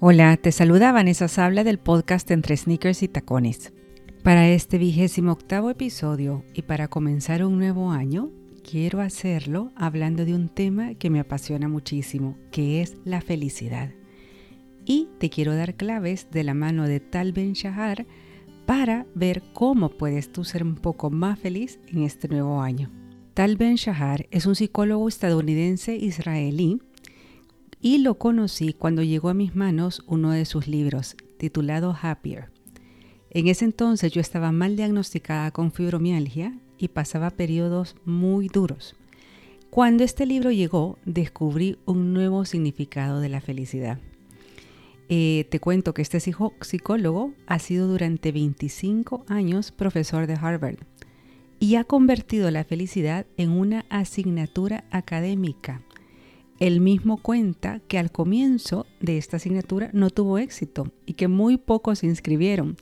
Hola, te saluda Vanessa Sabla del podcast Entre Sneakers y Tacones. Para este vigésimo octavo episodio y para comenzar un nuevo año, quiero hacerlo hablando de un tema que me apasiona muchísimo, que es la felicidad. Y te quiero dar claves de la mano de Tal Ben Shahar para ver cómo puedes tú ser un poco más feliz en este nuevo año. Tal Ben Shahar es un psicólogo estadounidense israelí y lo conocí cuando llegó a mis manos uno de sus libros, titulado Happier. En ese entonces yo estaba mal diagnosticada con fibromialgia y pasaba periodos muy duros. Cuando este libro llegó, descubrí un nuevo significado de la felicidad. Eh, te cuento que este psicólogo ha sido durante 25 años profesor de Harvard y ha convertido la felicidad en una asignatura académica él mismo cuenta que al comienzo de esta asignatura no tuvo éxito y que muy pocos se inscribieron,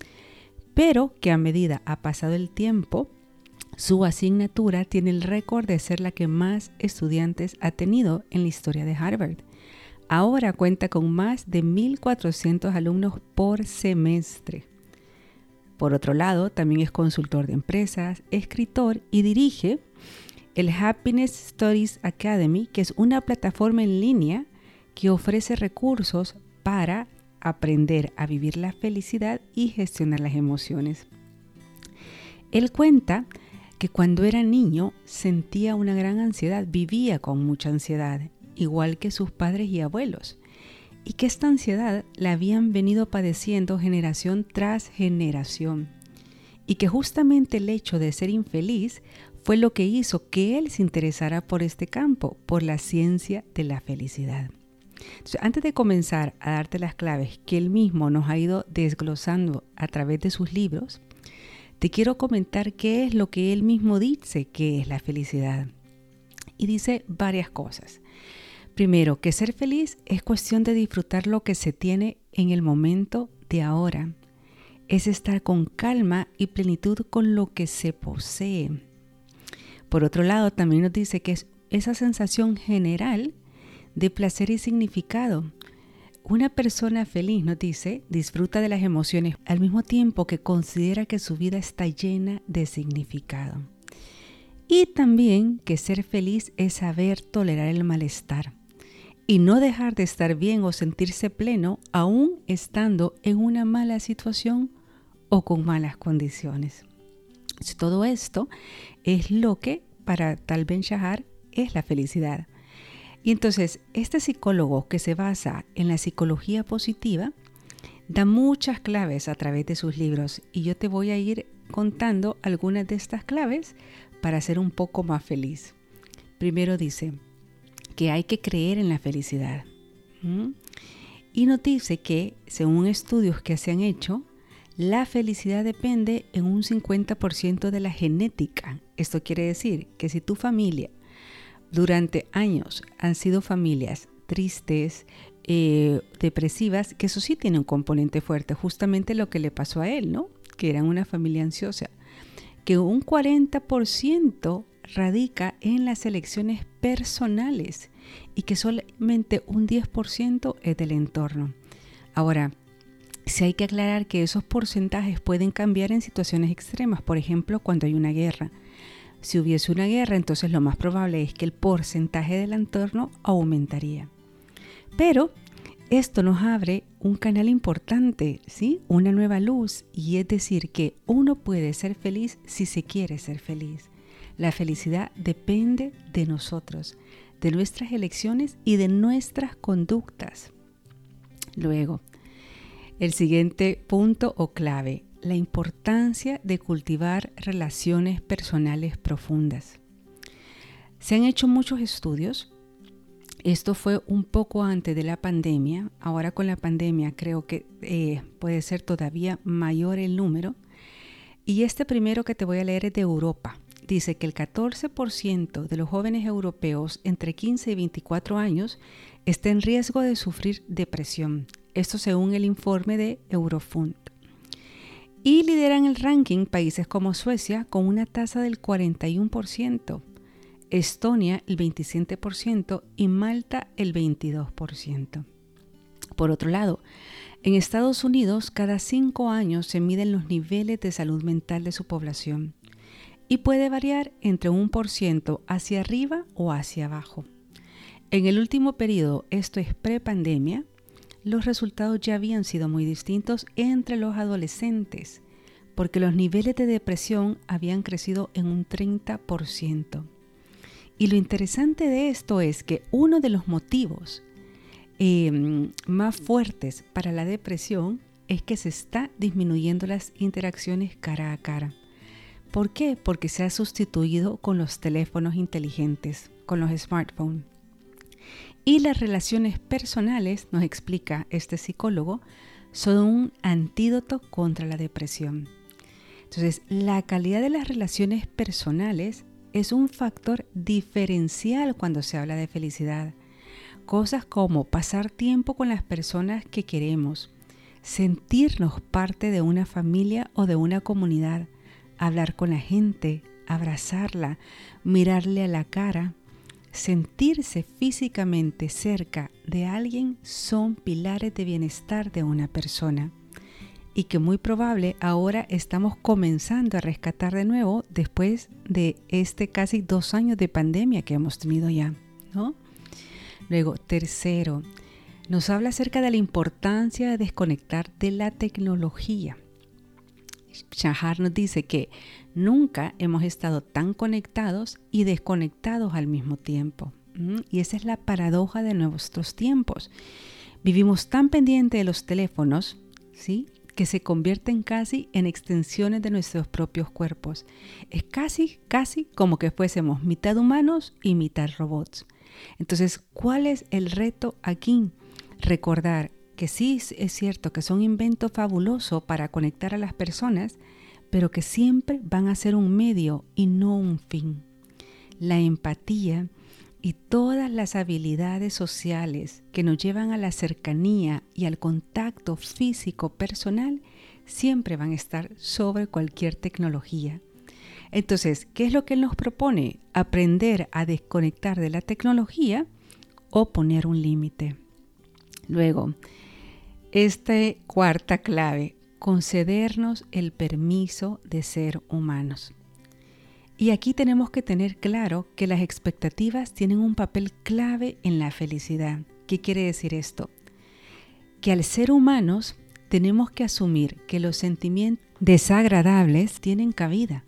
pero que a medida ha pasado el tiempo, su asignatura tiene el récord de ser la que más estudiantes ha tenido en la historia de Harvard. Ahora cuenta con más de 1.400 alumnos por semestre. Por otro lado, también es consultor de empresas, escritor y dirige el Happiness Stories Academy, que es una plataforma en línea que ofrece recursos para aprender a vivir la felicidad y gestionar las emociones. Él cuenta que cuando era niño sentía una gran ansiedad, vivía con mucha ansiedad, igual que sus padres y abuelos, y que esta ansiedad la habían venido padeciendo generación tras generación, y que justamente el hecho de ser infeliz fue lo que hizo que él se interesara por este campo, por la ciencia de la felicidad. antes de comenzar a darte las claves que él mismo nos ha ido desglosando a través de sus libros, te quiero comentar qué es lo que él mismo dice que es la felicidad. Y dice varias cosas. Primero, que ser feliz es cuestión de disfrutar lo que se tiene en el momento de ahora. Es estar con calma y plenitud con lo que se posee. Por otro lado, también nos dice que es esa sensación general de placer y significado. Una persona feliz, nos dice, disfruta de las emociones al mismo tiempo que considera que su vida está llena de significado. Y también que ser feliz es saber tolerar el malestar y no dejar de estar bien o sentirse pleno aún estando en una mala situación o con malas condiciones. Todo esto es lo que para Tal Ben Shahar es la felicidad. Y entonces, este psicólogo que se basa en la psicología positiva da muchas claves a través de sus libros y yo te voy a ir contando algunas de estas claves para ser un poco más feliz. Primero dice que hay que creer en la felicidad. Y nos dice que, según estudios que se han hecho, la felicidad depende en un 50% de la genética. Esto quiere decir que si tu familia durante años han sido familias tristes, eh, depresivas, que eso sí tiene un componente fuerte, justamente lo que le pasó a él, ¿no? Que eran una familia ansiosa, que un 40% radica en las elecciones personales y que solamente un 10% es del entorno. Ahora, si hay que aclarar que esos porcentajes pueden cambiar en situaciones extremas, por ejemplo, cuando hay una guerra. Si hubiese una guerra, entonces lo más probable es que el porcentaje del entorno aumentaría. Pero esto nos abre un canal importante, ¿sí? Una nueva luz y es decir que uno puede ser feliz si se quiere ser feliz. La felicidad depende de nosotros, de nuestras elecciones y de nuestras conductas. Luego, el siguiente punto o clave, la importancia de cultivar relaciones personales profundas. Se han hecho muchos estudios. Esto fue un poco antes de la pandemia. Ahora con la pandemia creo que eh, puede ser todavía mayor el número. Y este primero que te voy a leer es de Europa. Dice que el 14% de los jóvenes europeos entre 15 y 24 años está en riesgo de sufrir depresión, esto según el informe de Eurofund. Y lideran el ranking países como Suecia con una tasa del 41%, Estonia el 27% y Malta el 22%. Por otro lado, en Estados Unidos cada cinco años se miden los niveles de salud mental de su población y puede variar entre un por ciento hacia arriba o hacia abajo. En el último periodo, esto es prepandemia, los resultados ya habían sido muy distintos entre los adolescentes, porque los niveles de depresión habían crecido en un 30%. Y lo interesante de esto es que uno de los motivos em, más fuertes para la depresión es que se está disminuyendo las interacciones cara a cara. ¿Por qué? Porque se ha sustituido con los teléfonos inteligentes, con los smartphones. Y las relaciones personales, nos explica este psicólogo, son un antídoto contra la depresión. Entonces, la calidad de las relaciones personales es un factor diferencial cuando se habla de felicidad. Cosas como pasar tiempo con las personas que queremos, sentirnos parte de una familia o de una comunidad, hablar con la gente, abrazarla, mirarle a la cara, sentirse físicamente cerca de alguien son pilares de bienestar de una persona y que muy probable ahora estamos comenzando a rescatar de nuevo después de este casi dos años de pandemia que hemos tenido ya, ¿no? Luego, tercero, nos habla acerca de la importancia de desconectar de la tecnología. Shahar nos dice que nunca hemos estado tan conectados y desconectados al mismo tiempo. Y esa es la paradoja de nuestros tiempos. Vivimos tan pendientes de los teléfonos, ¿sí? que se convierten casi en extensiones de nuestros propios cuerpos. Es casi, casi como que fuésemos mitad humanos y mitad robots. Entonces, ¿cuál es el reto aquí? Recordar que sí es cierto que son un invento fabuloso para conectar a las personas, pero que siempre van a ser un medio y no un fin. La empatía y todas las habilidades sociales que nos llevan a la cercanía y al contacto físico personal siempre van a estar sobre cualquier tecnología. Entonces, ¿qué es lo que él nos propone? Aprender a desconectar de la tecnología o poner un límite. Luego, esta cuarta clave, concedernos el permiso de ser humanos. Y aquí tenemos que tener claro que las expectativas tienen un papel clave en la felicidad. ¿Qué quiere decir esto? Que al ser humanos tenemos que asumir que los sentimientos desagradables tienen cabida.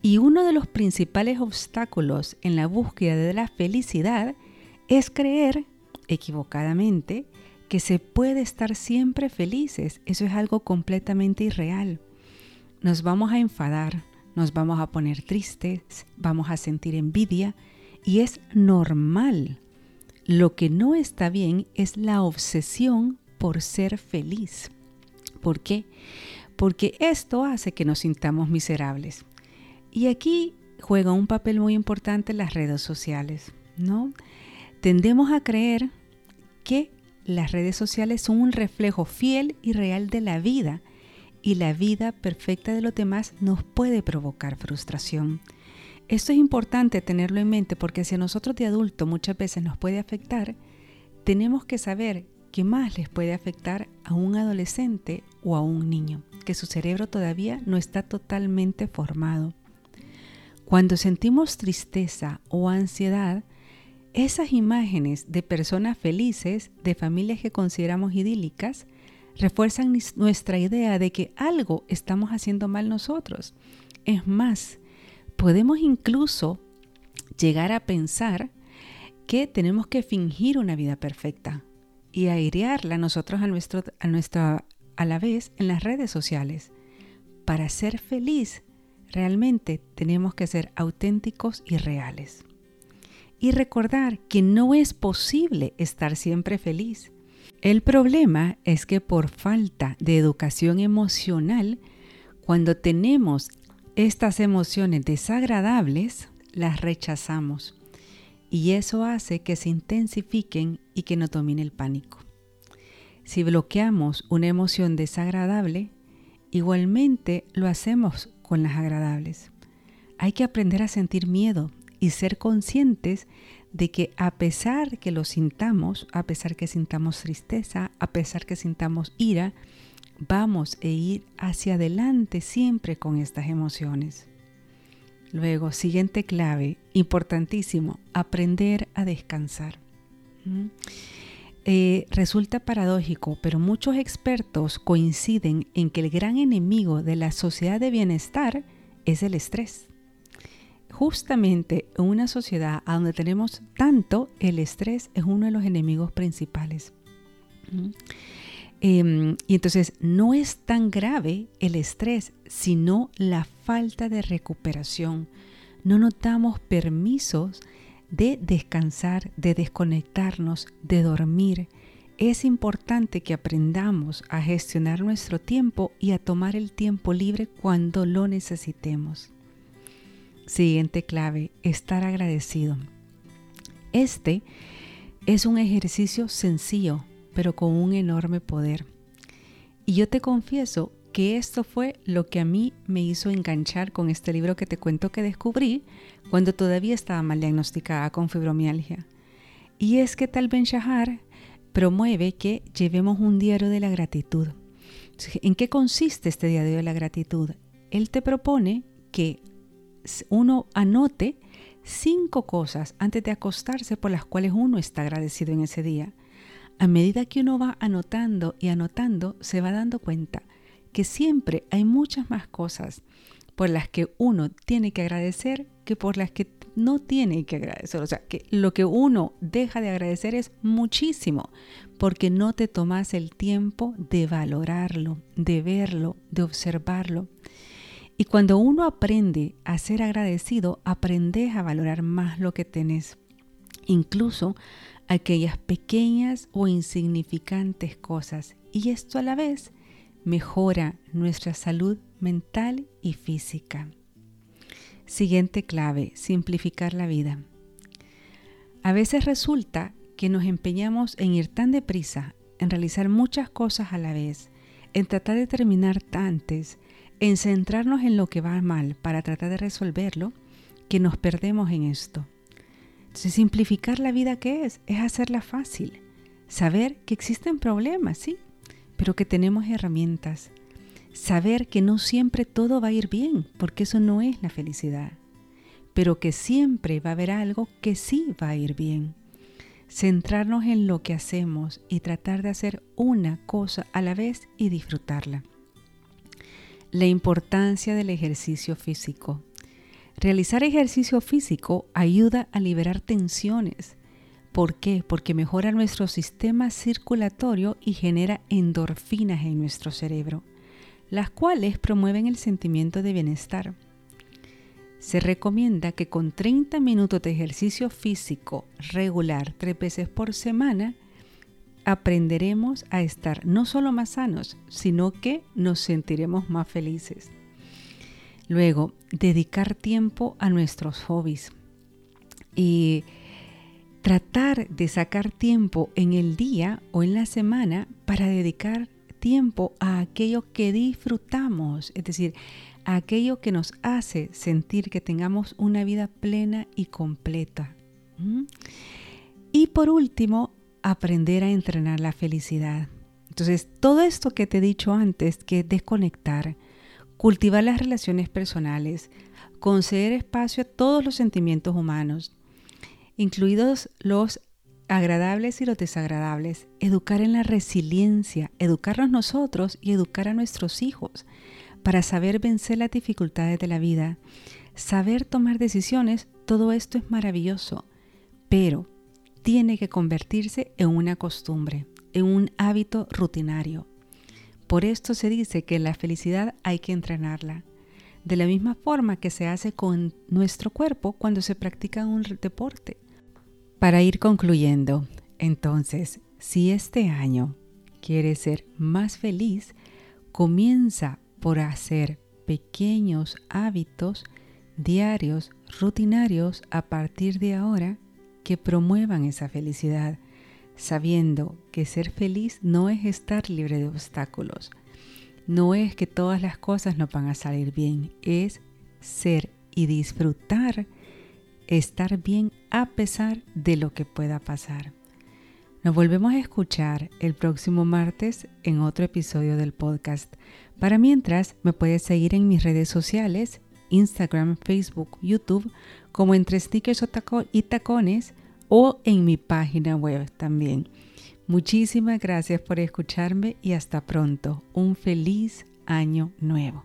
Y uno de los principales obstáculos en la búsqueda de la felicidad es creer, equivocadamente, que se puede estar siempre felices. Eso es algo completamente irreal. Nos vamos a enfadar, nos vamos a poner tristes, vamos a sentir envidia y es normal. Lo que no está bien es la obsesión por ser feliz. ¿Por qué? Porque esto hace que nos sintamos miserables. Y aquí juega un papel muy importante las redes sociales, ¿no? Tendemos a creer que las redes sociales son un reflejo fiel y real de la vida y la vida perfecta de los demás nos puede provocar frustración. Esto es importante tenerlo en mente porque si a nosotros de adulto muchas veces nos puede afectar, tenemos que saber qué más les puede afectar a un adolescente o a un niño, que su cerebro todavía no está totalmente formado. Cuando sentimos tristeza o ansiedad, esas imágenes de personas felices, de familias que consideramos idílicas, refuerzan nuestra idea de que algo estamos haciendo mal nosotros. Es más, podemos incluso llegar a pensar que tenemos que fingir una vida perfecta y airearla nosotros a, nuestro, a, nuestra, a la vez en las redes sociales. Para ser feliz, realmente tenemos que ser auténticos y reales y recordar que no es posible estar siempre feliz. El problema es que por falta de educación emocional, cuando tenemos estas emociones desagradables, las rechazamos y eso hace que se intensifiquen y que nos domine el pánico. Si bloqueamos una emoción desagradable, igualmente lo hacemos con las agradables. Hay que aprender a sentir miedo, y ser conscientes de que a pesar que lo sintamos, a pesar que sintamos tristeza, a pesar que sintamos ira, vamos a ir hacia adelante siempre con estas emociones. Luego, siguiente clave, importantísimo, aprender a descansar. ¿Mm? Eh, resulta paradójico, pero muchos expertos coinciden en que el gran enemigo de la sociedad de bienestar es el estrés. Justamente en una sociedad donde tenemos tanto, el estrés es uno de los enemigos principales. Em, y entonces no es tan grave el estrés, sino la falta de recuperación. No nos damos permisos de descansar, de desconectarnos, de dormir. Es importante que aprendamos a gestionar nuestro tiempo y a tomar el tiempo libre cuando lo necesitemos. Siguiente clave, estar agradecido. Este es un ejercicio sencillo, pero con un enorme poder. Y yo te confieso que esto fue lo que a mí me hizo enganchar con este libro que te cuento que descubrí cuando todavía estaba mal diagnosticada con fibromialgia. Y es que Tal Ben Shahar promueve que llevemos un diario de la gratitud. ¿En qué consiste este diario de la gratitud? Él te propone que uno anote cinco cosas antes de acostarse por las cuales uno está agradecido en ese día. A medida que uno va anotando y anotando, se va dando cuenta que siempre hay muchas más cosas por las que uno tiene que agradecer que por las que no tiene que agradecer. O sea, que lo que uno deja de agradecer es muchísimo, porque no te tomas el tiempo de valorarlo, de verlo, de observarlo. Y cuando uno aprende a ser agradecido, aprendes a valorar más lo que tenés, incluso aquellas pequeñas o insignificantes cosas. Y esto a la vez mejora nuestra salud mental y física. Siguiente clave, simplificar la vida. A veces resulta que nos empeñamos en ir tan deprisa, en realizar muchas cosas a la vez, en tratar de terminar antes, en centrarnos en lo que va mal para tratar de resolverlo, que nos perdemos en esto. Entonces, simplificar la vida, ¿qué es? Es hacerla fácil. Saber que existen problemas, sí, pero que tenemos herramientas. Saber que no siempre todo va a ir bien, porque eso no es la felicidad, pero que siempre va a haber algo que sí va a ir bien. Centrarnos en lo que hacemos y tratar de hacer una cosa a la vez y disfrutarla. La importancia del ejercicio físico. Realizar ejercicio físico ayuda a liberar tensiones, ¿Por qué? Porque mejora nuestro sistema circulatorio y genera endorfinas en nuestro cerebro, las cuales promueven el sentimiento de bienestar. Se recomienda que con 30 minutos de ejercicio físico regular tres veces por semana, aprenderemos a estar no solo más sanos, sino que nos sentiremos más felices. Luego, dedicar tiempo a nuestros hobbies. Y tratar de sacar tiempo en el día o en la semana para dedicar tiempo a aquello que disfrutamos, es decir, a aquello que nos hace sentir que tengamos una vida plena y completa. Y por último, aprender a entrenar la felicidad. Entonces, todo esto que te he dicho antes, que es desconectar, cultivar las relaciones personales, conceder espacio a todos los sentimientos humanos, incluidos los agradables y los desagradables, educar en la resiliencia, educarnos nosotros y educar a nuestros hijos para saber vencer las dificultades de la vida, saber tomar decisiones, todo esto es maravilloso, pero tiene que convertirse en una costumbre, en un hábito rutinario. Por esto se dice que la felicidad hay que entrenarla, de la misma forma que se hace con nuestro cuerpo cuando se practica un deporte. Para ir concluyendo, entonces, si este año quieres ser más feliz, comienza por hacer pequeños hábitos diarios, rutinarios a partir de ahora que promuevan esa felicidad, sabiendo que ser feliz no es estar libre de obstáculos, no es que todas las cosas no van a salir bien, es ser y disfrutar estar bien a pesar de lo que pueda pasar. Nos volvemos a escuchar el próximo martes en otro episodio del podcast. Para mientras, me puedes seguir en mis redes sociales, Instagram, Facebook, YouTube, como entre stickers y tacones o en mi página web también. Muchísimas gracias por escucharme y hasta pronto. Un feliz año nuevo.